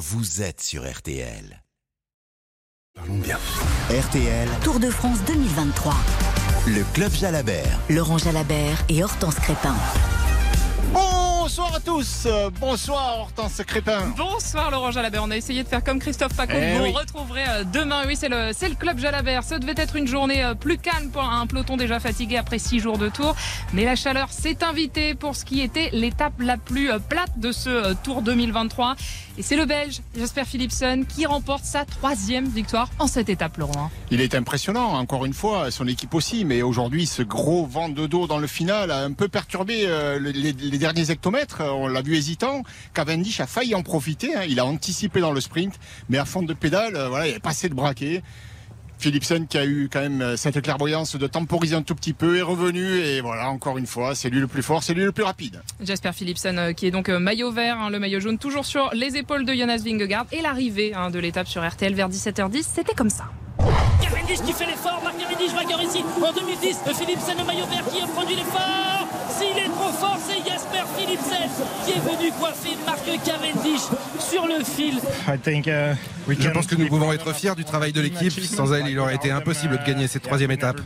vous êtes sur RTL. Parlons bien. RTL, Tour de France 2023. le Club Jalabert. Laurent Jalabert et Hortense Crépin. Bonsoir à tous, Euh, bonsoir Hortense Crépin. Bonsoir Laurent Jalabert, on a essayé de faire comme Christophe Paco, Eh vous oui. retrouverez euh, demain, oui c'est le, c'est le club Jalabert, ce devait être une journée euh, plus calme pour un peloton déjà fatigué après six jours de tour, mais la chaleur s'est invitée pour ce qui était l'étape la plus plate de ce Tour 2023, et c'est le Belge Jasper Philipsen qui remporte sa troisième victoire en cette étape Laurent. Il est impressionnant, encore une fois, son équipe aussi, mais aujourd'hui ce gros vent de dos dans le final a un peu perturbé le- les, les derniers hectomètres, on l'a vu hésitant. Cavendish a failli en profiter, hein. il a anticipé dans le sprint, mais à fond de pédale, euh, voilà, il n'y avait pas assez de braquet. Philipsen qui a eu quand même euh, cette clairvoyance de temporiser un tout petit peu est revenu et voilà encore une fois c'est lui le plus fort, c'est lui le plus rapide. Jasper Philipsen euh, qui est donc euh, maillot vert, hein, le maillot jaune toujours sur les épaules de Jonas Vingegaard, et l'arrivée hein, de l'étape sur RTL vers 17h10, c'était comme ça. Cavendish qui fait l'effort, Marc Cavendish vainqueur ici en 2010. Philipsen, le maillot vert qui a produit l'effort. S'il est trop fort, c'est Jasper Philipsen qui est venu coiffer Marc Cavendish sur le fil. Je pense que nous pouvons être fiers du travail de l'équipe. Sans elle, il aurait été impossible de gagner cette troisième étape.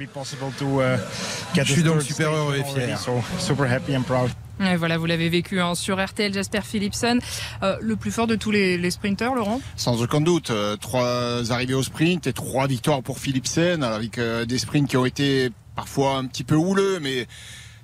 Je suis donc super heureux et fier. Et voilà, vous l'avez vécu hein, sur RTL, Jasper Philipsen, euh, le plus fort de tous les, les sprinteurs, Laurent? Sans aucun doute, euh, trois arrivées au sprint et trois victoires pour Philipsen, avec euh, des sprints qui ont été parfois un petit peu houleux, mais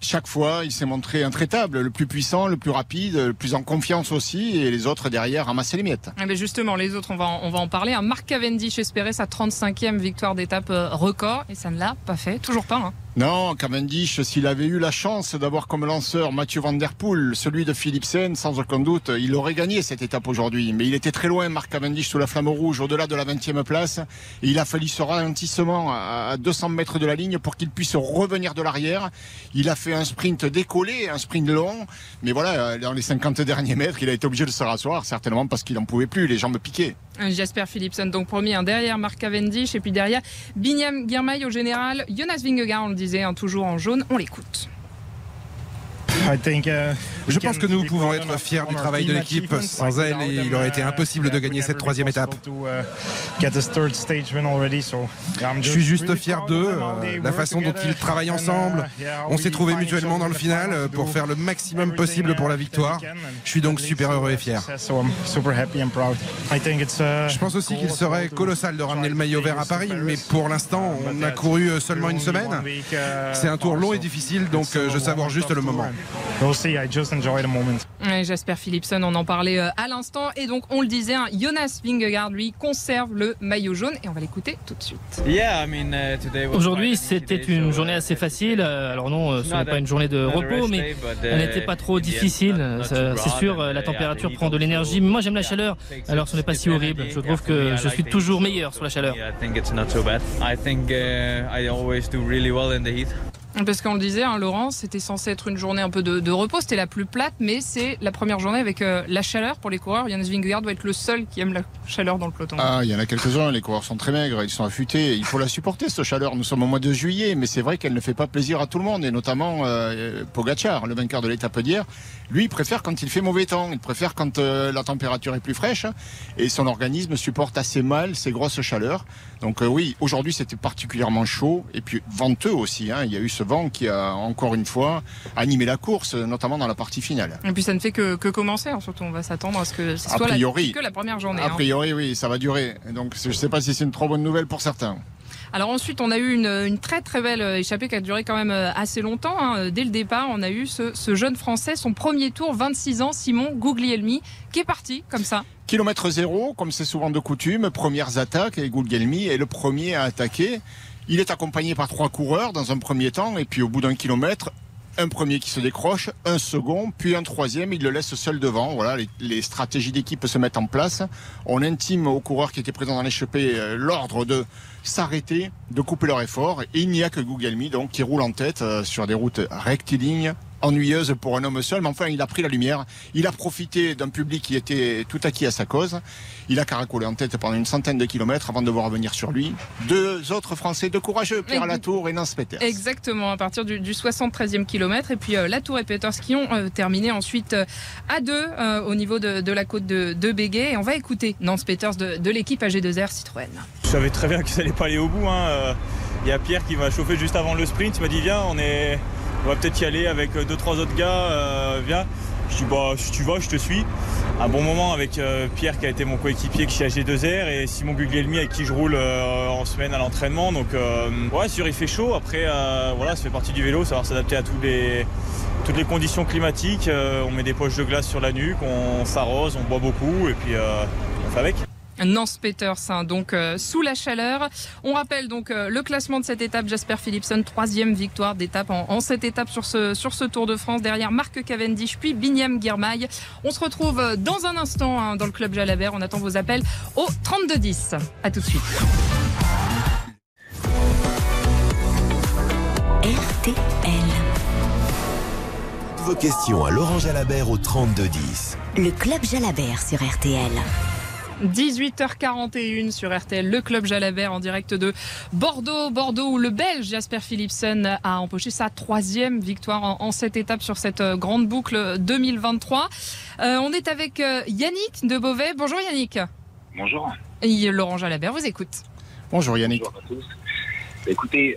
chaque fois, il s'est montré intraitable, le plus puissant, le plus rapide, le plus en confiance aussi, et les autres derrière ramassaient les miettes. Eh ben justement, les autres, on va, en, on va en parler. Un Marc Cavendish espérait sa 35e victoire d'étape record, et ça ne l'a pas fait, toujours pas. hein. Non, Cavendish, s'il avait eu la chance d'avoir comme lanceur Mathieu Van Der Poel, celui de Philipsen, sans aucun doute, il aurait gagné cette étape aujourd'hui. Mais il était très loin, Marc Cavendish, sous la flamme rouge, au-delà de la 20e place. Il a fallu ce ralentissement à à 200 mètres de la ligne pour qu'il puisse revenir de l'arrière. Il a fait un sprint décollé, un sprint long. Mais voilà, dans les 50 derniers mètres, il a été obligé de se rasseoir, certainement parce qu'il n'en pouvait plus, les jambes piquaient. Jasper Philipsen, donc premier, hein, derrière Marc Cavendish, et puis derrière Binyam Girmay au général, Jonas Vingegaard, on le disait, hein, toujours en jaune, on l'écoute. Je pense que nous pouvons être fiers du travail de l'équipe. Sans elle, il aurait été impossible de gagner cette troisième étape. Je suis juste fier d'eux, euh, la façon dont ils travaillent ensemble. On s'est trouvés mutuellement dans le final pour faire le maximum possible pour la victoire. Je suis donc super heureux et fier. Je pense aussi qu'il serait colossal de ramener le maillot vert à Paris, mais pour l'instant, on a couru seulement une semaine. C'est un tour long et difficile, donc euh, je savoure juste le moment. Jasper Philipsen, on en parlait euh, à l'instant, et donc on le disait, hein, Jonas Vingegaard, lui, conserve le maillot jaune, et on va l'écouter tout de suite. Aujourd'hui, c'était une journée assez facile. Euh, Alors non, euh, ce n'est pas une journée de repos, mais elle n'était pas trop difficile. C'est sûr, la température prend de l'énergie, mais moi j'aime la chaleur. Alors ce n'est pas si horrible. Je trouve que je suis toujours meilleur sous la chaleur. Parce qu'on le disait, hein, Laurent, c'était censé être une journée un peu de, repos, c'était la plus plate, mais c'est la première journée avec euh, la chaleur pour les coureurs. Jonas Vingegaard doit être le seul qui aime la chaleur dans le peloton. Ah, il y en a quelques-uns, les coureurs sont très maigres, ils sont affûtés, il faut la supporter cette chaleur. Nous sommes au mois de juillet, mais c'est vrai qu'elle ne fait pas plaisir à tout le monde, et notamment euh, le vainqueur de l'étape d'hier. Lui, il préfère quand il fait mauvais temps, il préfère quand euh, la température est plus fraîche, et son organisme supporte assez mal ces grosses chaleurs. Donc euh, oui, aujourd'hui c'était particulièrement chaud, et puis venteux aussi. hein. Il y a eu ce qui a encore une fois animé la course, notamment dans la partie finale. Et puis ça ne fait que, que commencer, hein, surtout on va s'attendre à ce que ce A soit la- priori. que la première journée. A hein. priori, oui, ça va durer. Donc je ne sais pas si c'est une trop bonne nouvelle pour certains. Alors ensuite, on a eu une, une très très belle euh, échappée qui a duré quand même euh, assez longtemps. hein. Dès le départ, on a eu ce, ce jeune Français, son premier tour, 26 ans, Simon Guglielmi, qui est parti comme ça. Kilomètre zéro, comme c'est souvent de coutume, premières attaques et Goulgelmi est le premier à attaquer. Il est accompagné par trois coureurs dans un premier temps et puis au bout d'un kilomètre, un premier qui se décroche, un second, puis un troisième, il le laisse seul devant. Voilà, les, stratégies d'équipe se mettent en place. On intime aux coureurs qui étaient présents dans l'échappée euh, l'ordre de s'arrêter, de couper leur effort. Et il n'y a que Gugelmi donc qui roule en tête euh, sur des routes rectilignes ennuyeuse pour un homme seul, mais enfin, il a pris la lumière. Il a profité d'un public qui était tout acquis à sa cause. Il a caracolé en tête pendant une centaine de kilomètres avant de voir revenir sur lui deux autres Français, deux courageux, Pierre Latour et Nance Peters. Exactement, à partir du, 73e kilomètre. Et puis euh, Latour et Peters qui ont euh, terminé ensuite euh, à deux au niveau de, la côte de, de Béguet. Et on va écouter Nance Peters de, l'équipe AG2R Citroën. Je savais très bien que ça n'allait pas aller au bout. Hein. Il y a Pierre qui m'a chauffé juste avant le sprint. Il m'a dit Viens, on, est... on va peut-être y aller avec deux, trois autres gars. viens. Je dis bah si tu vas, je te suis. Un bon moment avec euh, Pierre qui a été mon coéquipier chez AG2R et Simon Guglielmi avec qui je roule euh, en semaine à l'entraînement. Donc euh, ouais, sûr il fait chaud. Après voilà, ça fait partie du vélo, savoir s'adapter à toutes les toutes les conditions climatiques. on met des poches de glace sur la nuque, on s'arrose, on boit beaucoup et puis on fait avec. Nance Peters, hein, donc euh, sous la chaleur. On rappelle donc euh, le classement de cette étape. Jasper Philipson, troisième victoire d'étape en, cette étape sur ce, sur ce Tour de France. Derrière Marc Cavendish, puis Binyam Girmay. On se retrouve euh, dans un instant hein, dans le club Jalabert. On attend vos appels au 3210. À tout de suite. RTL. Vos questions à Laurent Jalabert au 3210. Le club Jalabert sur RTL. 18h41 sur RTL, le club Jalabert en direct de Bordeaux. Bordeaux où le Belge Jasper Philipsen a empoché sa troisième victoire en, cette étape sur cette euh, grande boucle 2023. Euh, on est avec euh, Yannick de Beauvais. Bonjour Yannick. Bonjour. Et Laurent Jalabert vous écoute. Bonjour Yannick. Bonjour à tous. Écoutez,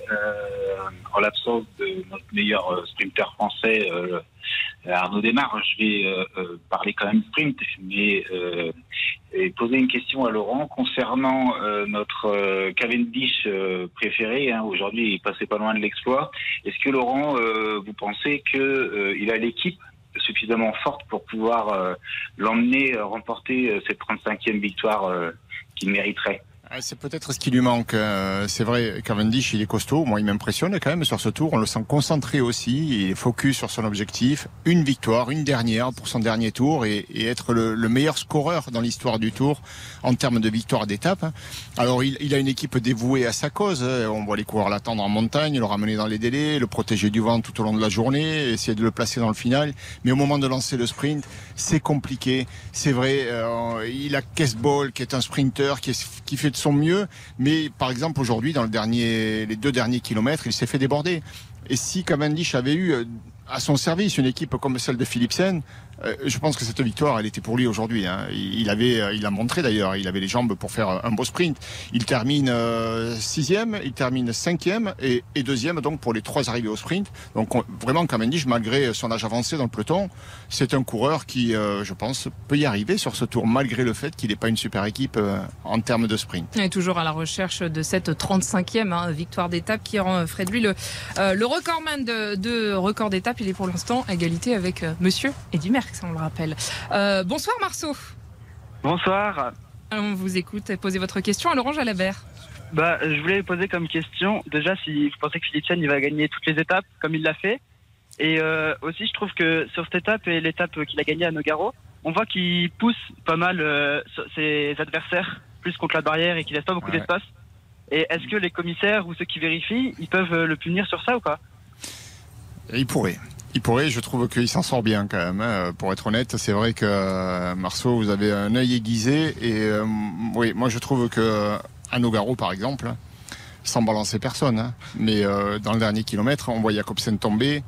en l'absence de notre meilleur sprinter français, Arnaud Desmar, je vais parler quand même sprint, mais et poser une question à Laurent concernant euh, notre euh, Cavendish euh, préféré. Hein, Aujourd'hui, il passait pas loin de l'exploit. Est-ce que Laurent, vous pensez que il a l'équipe suffisamment forte pour pouvoir l'emmener remporter cette 35e victoire qu'il mériterait? C'est peut-être ce qui lui manque. Euh, c'est vrai, Cavendish, il est costaud. Moi, il m'impressionne quand même sur ce tour. On le sent concentré aussi. Il est focus sur son objectif. Une victoire, une dernière pour son dernier tour et, être le, meilleur scoreur dans l'histoire du tour en termes de victoire d'étape. Alors, il, a une équipe dévouée à sa cause. On voit les coureurs l'attendre en montagne, le ramener dans les délais, le protéger du vent tout au long de la journée, essayer de le placer dans le final. Mais au moment de lancer le sprint, c'est compliqué. C'est vrai, euh, il a Ball qui est un sprinter qui, qui fait de mieux. Mais par exemple, aujourd'hui, dans le dernier, les deux derniers kilomètres, il s'est fait déborder. Et si Cavendish avait eu à son service une équipe comme celle de Philipsen, euh, je pense que cette victoire, elle était pour lui aujourd'hui. Hein. Il avait, euh, il a montré d'ailleurs, il avait les jambes pour faire un beau sprint. Il termine euh, sixième, il termine cinquième et, et, deuxième donc pour les trois arrivées au sprint. Donc vraiment, Cavendish, malgré son âge avancé dans le peloton, c'est un coureur qui, je pense, peut y arriver sur ce tour, malgré le fait qu'il n'est pas une super équipe en termes de sprint. Est toujours à la recherche de cette 35e hein, victoire d'étape qui rend Fred lui le, le recordman de record d'étape. Il est pour l'instant à égalité avec Monsieur Eddy Merckx on le rappelle. Euh, bonsoir Marceau. Bonsoir. On vous écoute et posez votre question à Laurent Jalabert. Bah, je voulais poser comme question, déjà, si vous pensez que Philipsen il va gagner toutes les étapes comme il l'a fait. Et euh, aussi, je trouve que sur cette étape et l'étape qu'il a gagnée à Nogaro, on voit qu'il pousse pas mal euh, ses adversaires plus contre la barrière et qu'il laisse pas beaucoup d'espace. Et est-ce que les commissaires ou ceux qui vérifient, ils peuvent le punir sur ça ou pas? Il pourrait. Il pourrait, je trouve qu'il s'en sort bien quand même. Hein. Pour être honnête, c'est vrai que euh, Marceau, vous avez un œil aiguisé et euh, oui, moi je trouve que à Nogaro par exemple, sans balancer personne, hein, mais euh, dans le dernier kilomètre, on voit Jacobsen tomber.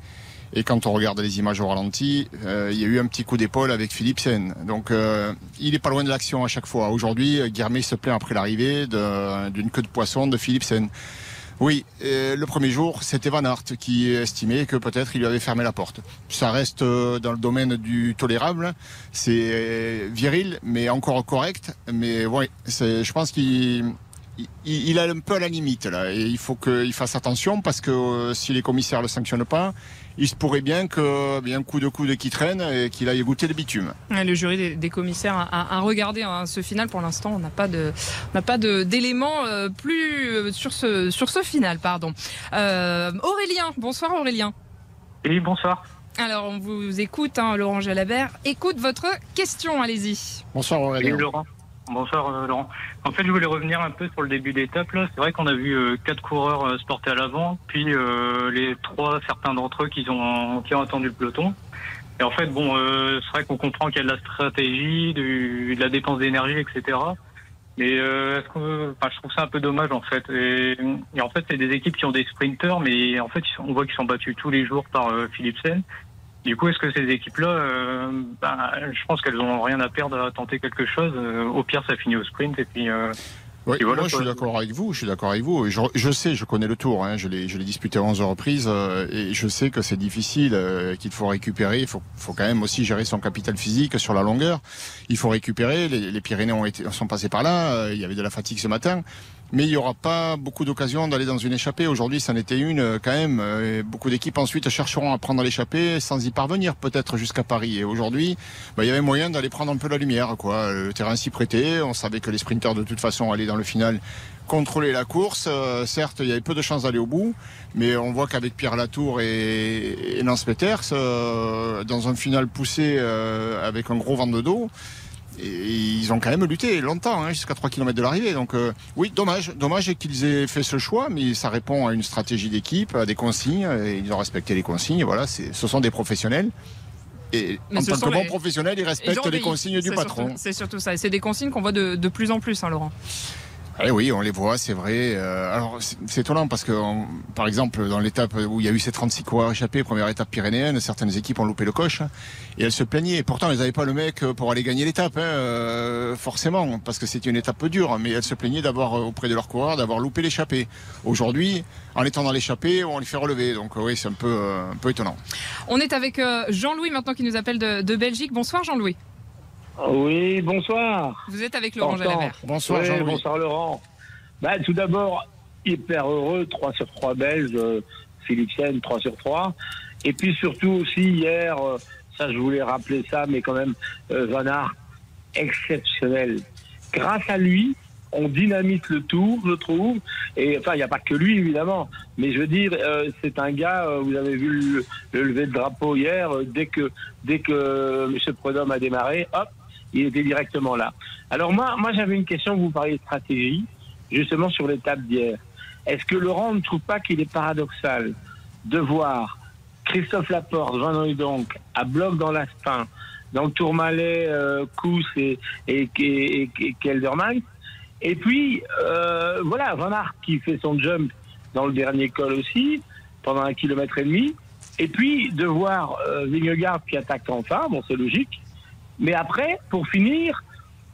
Et quand on regarde les images au ralenti, il y a eu un petit coup d'épaule avec Philipsen. Donc il est pas loin de l'action à chaque fois. Aujourd'hui, Guermay se plaint après l'arrivée d'une queue de poisson de Philipsen. Oui, le premier jour, c'était Van Aert qui estimait que peut-être il lui avait fermé la porte. Ça reste euh, dans le domaine du tolérable. C'est euh, viril, mais encore correct. Mais oui, je pense qu'il il, a un peu à la limite là. Et il faut qu'il fasse attention parce que euh, si les commissaires le sanctionnent pas, il se pourrait bien qu'il y ait un coup de coude qui traîne et qu'il aille goûter le bitume. Le jury des, commissaires a, regardé hein, ce final. Pour l'instant, on n'a pas de, n'a pas d'éléments euh, plus euh, sur ce, sur ce final, pardon. Euh, Aurélien, bonsoir Aurélien. Oui, bonsoir. Alors, on vous écoute, hein, Laurent Jalabert. Écoute votre question, allez-y. Bonsoir Aurélien. Laurent. Bonsoir Laurent. En fait, je voulais revenir un peu sur le début d'étape. C'est vrai qu'on a vu quatre coureurs se porter à l'avant, puis les trois, certains d'entre eux qui ont, qui ont attendu le peloton. Et en fait, bon, c'est vrai qu'on comprend qu'il y a de la stratégie, de la dépense d'énergie, etc. Mais euh, enfin, je trouve ça un peu dommage en fait. Et, en fait, c'est des équipes qui ont des sprinters, mais en fait, on voit qu'ils sont battus tous les jours par euh, Philipsen. Du coup, est-ce que ces équipes-là, euh, bah, je pense qu'elles n'ont rien à perdre à tenter quelque chose. Euh, au pire, ça finit au sprint et puis oui, moi je suis d'accord avec vous, je suis d'accord avec vous. Je, je, sais, je connais le tour, hein, je l'ai disputé 11 reprises euh, et je sais que c'est difficile, euh, qu'il faut récupérer, il faut, faut, quand même aussi gérer son capital physique sur la longueur. Il faut récupérer, les, les Pyrénées ont été, sont passés par là, euh, il y avait de la fatigue ce matin mais il n'y aura pas beaucoup d'occasions d'aller dans une échappée. Aujourd'hui, ça en était une euh, quand même. Euh, beaucoup d'équipes ensuite chercheront à prendre l'échappée sans y parvenir peut-être jusqu'à Paris. Et aujourd'hui, bah, il y avait moyen d'aller prendre un peu la lumière. Quoi. Le terrain s'y prêtait. On savait que les sprinteurs de toute façon allaient dans le final contrôler la course. Euh, certes, il y avait peu de chances d'aller au bout, mais on voit qu'avec Pierre Latour et, Nance Peters, dans un final poussé avec un gros vent de dos, et ils ont quand même lutté longtemps, hein, jusqu'à 3 km de l'arrivée. Donc euh, oui, dommage, dommage qu'ils aient fait ce choix, mais ça répond à une stratégie d'équipe, à des consignes, et ils ont respecté les consignes. Voilà, ce sont des professionnels. Et en tant que bons professionnels, ils respectent les consignes du patron. C'est surtout ça. Et c'est des consignes qu'on voit de, de, plus en plus, hein, Laurent. Eh oui, on les voit, c'est vrai. Euh, alors c'est étonnant parce que, par exemple, dans l'étape où il y a eu ces 36 coureurs échappés, première étape pyrénéenne, certaines équipes ont loupé le coche et elles se plaignaient. Pourtant, elles n'avaient pas le mec pour aller gagner l'étape, hein, euh, forcément, parce que c'était une étape peu mais elles se plaignaient d'avoir euh, auprès de leurs coureurs d'avoir loupé l'échappée. Aujourd'hui, en étant dans l'échappée, on les fait relever. Donc oui, c'est un peu, un peu étonnant. On est avec Jean-Louis maintenant qui nous appelle de Belgique. Bonsoir Jean-Louis. Oui, bonsoir. Vous êtes avec Laurent Jalabert. Bonsoir, oui, bonsoir Laurent. Bah, tout d'abord, hyper heureux, 3 sur 3 Belges, euh, Philipsen, 3 sur 3. Et puis surtout aussi hier, euh, ça je voulais rappeler ça, mais quand même, euh, Van Aert, exceptionnel. Grâce à lui, on dynamite le tour, je trouve. Et enfin, il n'y a pas que lui, évidemment. Mais je veux dire, euh, c'est un gars, euh, vous avez vu le, le lever de drapeau hier, dès que, dès que M. Prudhomme a démarré, hop, il était directement là. Alors moi, moi j'avais une question, vous parliez de stratégie, justement sur l'étape d'hier. Est-ce que Laurent ne trouve pas qu'il est paradoxal de voir Christophe Laporte, Van donc à bloc dans l'Aspin, dans le Tourmalet, euh, et, et, et, Kelderman, et puis euh, voilà, Van qui fait son jump dans le dernier col aussi, pendant un kilomètre et demi, et puis de voir euh, Vingegaard qui attaque enfin, bon c'est logique, mais après, pour finir,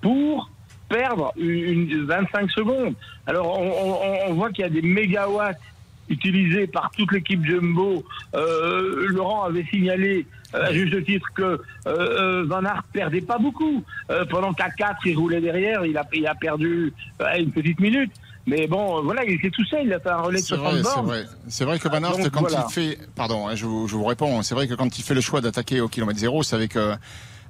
pour perdre une, 25 secondes. Alors on, voit qu'il y a des mégawatts utilisés par toute l'équipe Jumbo. Euh, Laurent avait signalé euh, à juste titre que euh, Van Aert perdait pas beaucoup. pendant qu'à 4 il roulait derrière, il a, il a perdu une petite minute. Mais bon, voilà, il était tout seul, il a fait un relais de 60 C'est vrai, c'est vrai que Van Aert, quand il fait, pardon, hein, je, vous, je vous réponds, c'est vrai que quand il fait le choix d'attaquer au kilomètre zéro, c'est avec euh,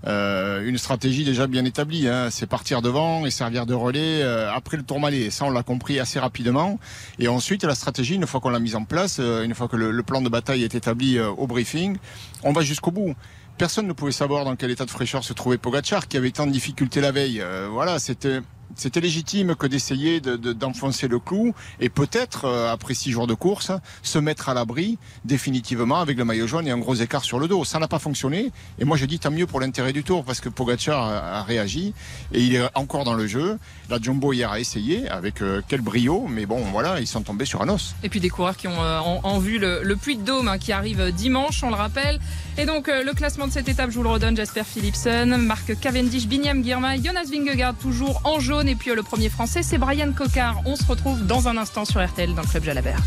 une stratégie déjà bien établie. Hein. C'est partir devant et servir de relais euh, après le tourmalet. Ça, on l'a compris assez rapidement. Et ensuite, la stratégie, une fois qu'on l'a mise en place, euh, une fois que le, plan de bataille est établi au briefing, on va jusqu'au bout personne ne pouvait savoir dans quel état de fraîcheur se trouvait Pogachar, qui avait tant de difficultés la veille. voilà, c'était c'était légitime que d'essayer d'enfoncer le clou et peut-être, euh, après six jours de course, se mettre à l'abri définitivement avec le maillot jaune et un gros écart sur le dos. Ça n'a pas fonctionné. Et moi, je dis tant mieux pour l'intérêt du tour parce que Pogacar a, réagi et il est encore dans le jeu. La Jumbo hier a essayé avec euh, quel brio, mais bon, voilà, ils sont tombés sur un os. Et puis des coureurs qui ont euh, en, vue le, Puy de Dôme hein, qui arrive dimanche, on le rappelle. Et donc le classement de cette étape, je vous le redonne, Jasper Philipsen, Marc Cavendish, Binyam Girma, Jonas Vingegaard toujours en jaune et puis euh, le premier français, c'est Brian Cocard. On se retrouve dans un instant sur RTL dans le Club Jalabert.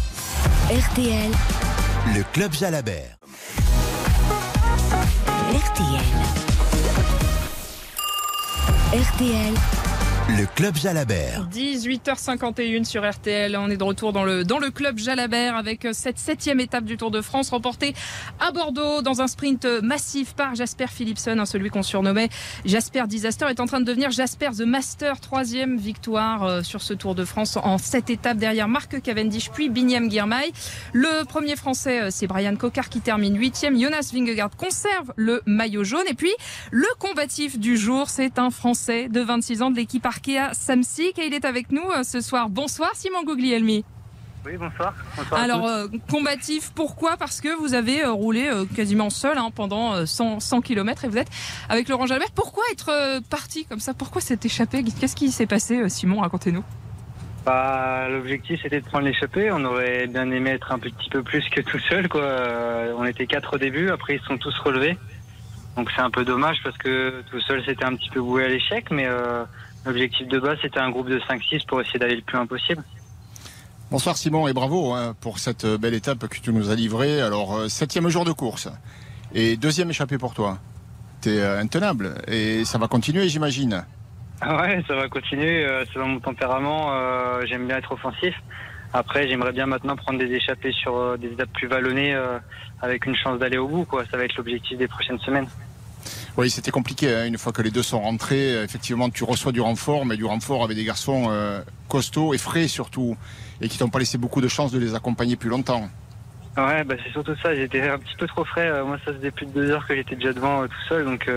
RTL. Le Club Jalabert. RTL. RTL. Le club Jalabert. 18h51 sur RTL. On est de retour dans le, dans le club Jalabert avec cette septième étape du Tour de France remportée à Bordeaux dans un sprint massif par Jasper Philipson, hein, celui qu'on surnommait Jasper Disaster, est en train de devenir Jasper The Master. Troisième victoire euh, sur ce Tour de France en sept étapes derrière Marc Cavendish puis Binyam Girmay. Le premier français, euh, c'est Brian Cocard qui termine huitième. Jonas Vingegaard conserve le maillot jaune. Et puis, le combatif du jour, c'est un français de 26 ans de l'équipe Arkea Samsic et il est avec nous ce soir. Bonsoir Simon Guglielmi. Oui, bonsoir. Alors, combatif, pourquoi? Parce que vous avez roulé quasiment seul hein, pendant 100, 100, km et vous êtes avec Laurent Jalbert. Pourquoi être parti comme ça? Pourquoi s'être échappé? Qu'est-ce qui s'est passé, Simon? Racontez-nous. Bah, L'objectif c'était de prendre l'échappée. On aurait bien aimé être un petit peu plus que tout seul. Quoi. On était quatre au début, après ils sont tous relevés. Donc c'est un peu dommage parce que tout seul c'était un petit peu voué à l'échec, mais euh, l'objectif de base c'était un groupe de 5-6 pour essayer d'aller le plus loin possible. Bonsoir Simon et bravo hein, pour cette belle étape que tu nous as livrée. Alors euh, septième jour de course et deuxième échappée pour toi. T'es euh, intenable et ça va continuer j'imagine. Ah ouais, ça va continuer. selon mon tempérament, j'aime bien être offensif. Après, j'aimerais bien maintenant prendre des échappées sur des étapes plus vallonnées avec une chance d'aller au bout. Quoi. Ça va être l'objectif des prochaines semaines. Oui, c'était compliqué. Hein. Une fois que les deux sont rentrés, effectivement, tu reçois du renfort, mais du renfort avec des garçons euh, costauds et frais surtout, et qui t'ont pas laissé beaucoup de chance de les accompagner plus longtemps. Ouais, bah c'est surtout ça. J'étais un petit peu trop frais. Euh, moi, ça faisait plus de deux heures que j'étais déjà devant euh, tout seul, donc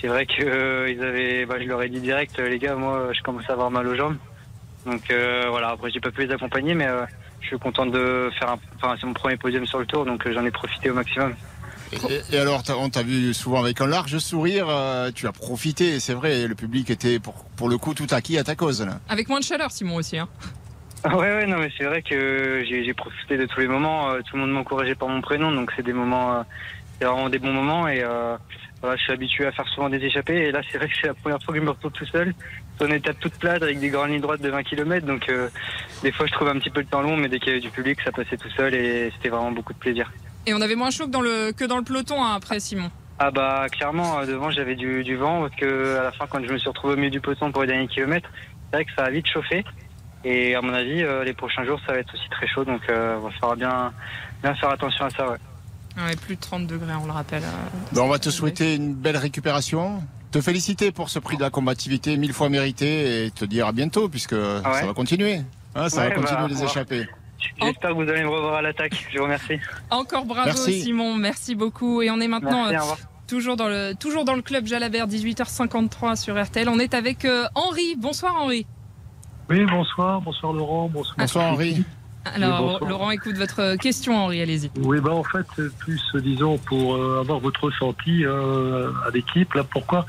c'est vrai que ils avaient. Bah, je leur ai dit direct, les gars, moi, je commence à avoir mal aux jambes. Donc voilà. Après, j'ai pas pu les accompagner, mais je suis content de faire. Un... Enfin, c'est mon premier podium sur le tour, donc j'en ai profité au maximum. Et, alors, on t'a vu souvent avec un large sourire, euh, tu as profité, c'est vrai, le public était pour, pour le coup tout acquis à ta cause. Là. Avec moins de chaleur, Simon aussi. Hein. Ah ouais, ouais, non, mais c'est vrai que j'ai profité de tous les moments. Euh, tout le monde m'encourageait par mon prénom, donc c'est des moments, euh, c'est vraiment des bons moments. Et voilà, je suis habitué à faire souvent des échappées. Et là, c'est vrai que c'est la première fois que je me retrouve tout seul sur une étape toute plate avec des grandes lignes droites de 20 km. Donc, des fois, je trouve un petit peu le temps long, mais dès qu'il y avait du public, ça passait tout seul et c'était vraiment beaucoup de plaisir. Et on avait moins chaud que dans le, que dans le peloton hein, après, Simon. Ah bah clairement, euh, devant j'avais du, du, vent, parce que à la fin quand je me suis retrouvé au milieu du peloton pour les derniers kilomètres, c'est vrai que ça a vite chauffé. Et à mon avis, euh, les prochains jours, ça va être aussi très chaud, donc euh, il faudra bien, bien faire attention à ça. Ouais. Ouais, plus de 30 degrés, on le rappelle. Bon, on va te souhaiter une belle récupération, te féliciter pour ce prix de la combativité mille fois mérité et te dire à bientôt, puisque ah ça va continuer. Hein, ça va continuer bah, les échapper. J'espère que vous allez me revoir à l'attaque. Je vous remercie. Encore bravo Simon, merci beaucoup. Et on est maintenant euh, toujours, dans le, toujours dans le club Jalabert, 18h53 sur RTL. On est avec euh, Henri. Bonsoir Henri. Oui, bonsoir. Bonsoir Laurent. Bonsoir, bonsoir Henri. Alors, Laurent, écoute votre question, Henri, allez-y. Oui, bah, en fait, plus, disons, pour euh, avoir votre ressenti à l'équipe, là, pourquoi?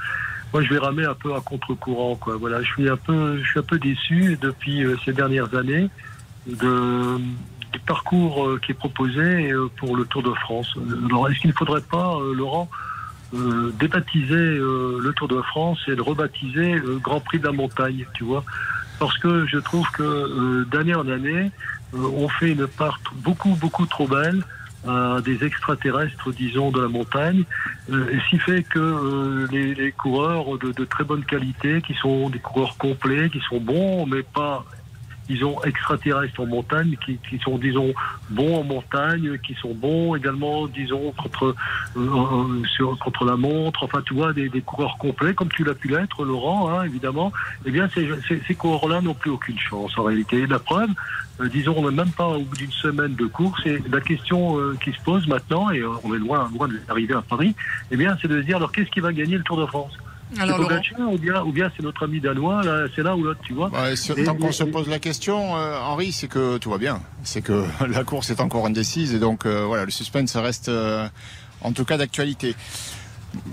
Moi, je vais ramer un peu à contre-courant, quoi. Voilà, je suis un peu, je suis un peu déçu depuis ces dernières années du parcours euh, qui est proposé euh, pour le Tour de France. Alors, est-ce qu'il ne faudrait pas, euh, Laurent, débaptiser le Tour de France et le rebaptiser le Grand Prix de la montagne, tu vois? Parce que je trouve que d'année en année, on fait une part beaucoup, beaucoup trop belle à des extraterrestres, disons, de la montagne, et ce qui fait que les, coureurs de, très bonne qualité, qui sont des coureurs complets, qui sont bons, mais pas disons, extraterrestres en montagne, qui, qui, sont, disons, bons en montagne, qui sont bons également, disons, contre, euh, euh, sur, contre la montre, enfin, tu vois, des, des coureurs complets, comme tu l'as pu l'être, Laurent, hein, évidemment, eh bien, ces, ces, ces coureurs-là n'ont plus aucune chance, en réalité. La preuve, euh, disons, on n'est même pas au bout d'une semaine de course, et la question qui se pose maintenant, et on est loin, loin d'arriver à Paris, eh bien, c'est de se dire, alors, qu'est-ce qui va gagner le Tour de France? Alors, ou bien, ou bien c'est notre ami danois, là, c'est là ou l'autre, tu vois. tant qu'on se pose la question, euh, Henri, c'est que tout va bien. C'est que la course est encore indécise et donc euh, voilà, le suspense reste euh, en tout cas d'actualité.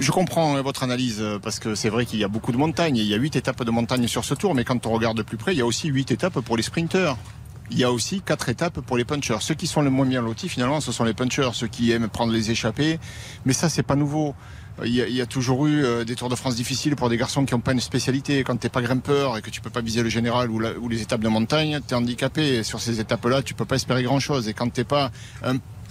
Je comprends votre analyse parce que c'est vrai qu'il y a beaucoup de montagnes. Il y a huit étapes de montagne sur ce tour, mais quand on regarde de plus près, il y a aussi huit étapes pour les sprinteurs il y a aussi quatre étapes pour les punchers. Ceux qui sont le moins bien lotis, finalement, ce sont les punchers, ceux qui aiment prendre les échappées. Mais ça, c'est pas nouveau. Il y, a, toujours eu euh, des Tours de France difficiles pour des garçons qui n'ont pas une spécialité. Quand t'es pas grimpeur et que tu peux pas viser le général ou, les étapes de montagne, tu es handicapé. Sur ces étapes-là, tu peux pas espérer grand-chose. Et quand t'es pas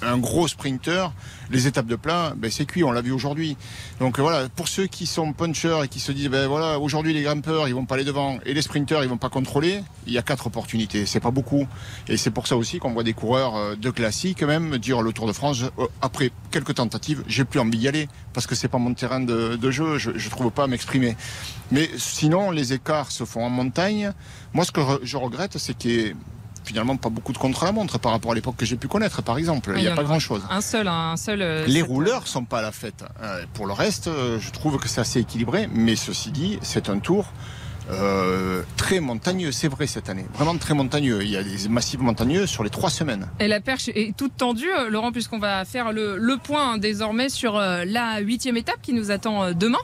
un gros sprinter, les étapes de plat, ben, c'est cuit, on l'a vu aujourd'hui. Donc voilà, pour ceux qui sont punchers et qui se disent, ben voilà, aujourd'hui les grimpeurs, ils vont pas aller devant et les sprinters, ils vont pas contrôler, il y a quatre opportunités, c'est pas beaucoup. Et c'est pour ça aussi qu'on voit des coureurs euh, de classique même dire le Tour de France, euh, après quelques tentatives, j'ai plus envie d'y aller parce que c'est mon terrain de, jeu, je, je trouve pas m'exprimer. Mais sinon, les écarts se font en montagne. Moi, ce que je regrette, c'est qu'il y ait finalement pas beaucoup de contre-la-montre par rapport à l'époque que j'ai pu connaître, par exemple. il n'y a, pas grand-chose. Un seul, un seul. Euh, les rouleurs sont pas à la fête. Euh, pour le reste, euh, je trouve que c'est assez équilibré. Mais ceci dit, c'est un tour euh, très montagneux, c'est vrai cette année, vraiment très montagneux. Il y a des massifs montagneux sur les trois semaines. Et la perche est toute tendue, euh, Laurent, puisqu'on va faire le, le point hein, désormais sur euh, la huitième étape qui nous attend demain.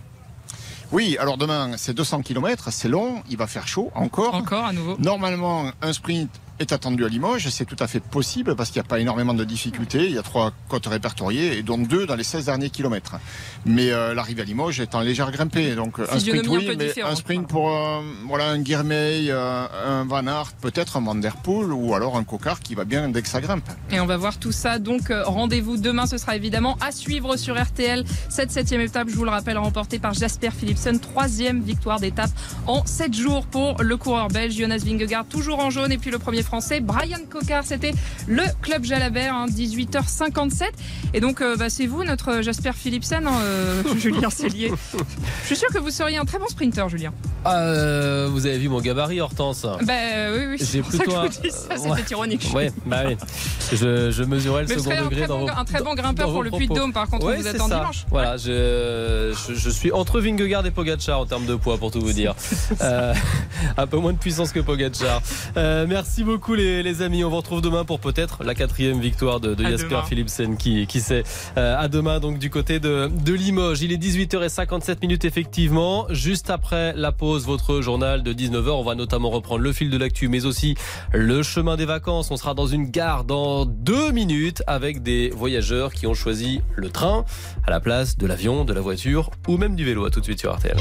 Oui, alors demain, c'est 200 km, c'est long, il va faire chaud encore. Encore à nouveau. Normalement, un sprint est attendu à Limoges. C'est tout à fait possible parce qu'il n'y a pas énormément de difficultés. Il y a trois côtes répertoriées et donc deux dans les 16 derniers kilomètres. Mais euh, l'arrivée à Limoges est en légère grimpée. Donc un sprint, oui, mais un sprint pour euh, voilà, un Guirmey, euh, un Van Aert, peut-être un Van Der Poel ou alors un Cocard qui va bien dès que ça grimpe. Et on va voir tout ça. Donc rendez-vous demain. Ce sera évidemment à suivre sur RTL. Cette septième étape, je vous le rappelle, remportée par Jasper Philipsen. Troisième victoire d'étape en sept jours pour le coureur belge Jonas Vingegaard, toujours en jaune. Et puis le premier français, Brian Cocard. C'était le club Jalabert, 18h57. Hein, Et donc, euh, bah, c'est vous, notre Jasper Philipsen, hein, euh, Julien Cellier. Je suis sûr que vous seriez un très bon sprinter, Julien. Euh, vous avez vu mon gabarit, Hortense Bah oui, oui. J'ai plutôt. Ça, ça c'était ironique. Ouais, bah oui. Je, mesurais le second degré un dans Un très bon grimpeur pour le Puy-de-Dôme, par contre, vous attend dimanche. Voilà, je, je, suis entre Vingegaard et Pogacar en termes de poids, pour tout vous dire. un peu moins de puissance que Pogacar. merci beaucoup les, amis. On vous retrouve demain pour peut-être la quatrième victoire de, Jasper Philipsen qui, qui sait. Euh, à demain donc du côté de, de Limoges. Il est 18h57 minutes effectivement. Juste après la pause, votre journal de 19h. On va notamment reprendre le fil de l'actu mais aussi le chemin des vacances. On sera dans une gare dans deux minutes avec des voyageurs qui ont choisi le train à la place de l'avion, de la voiture ou même du vélo. À tout de suite sur RTL.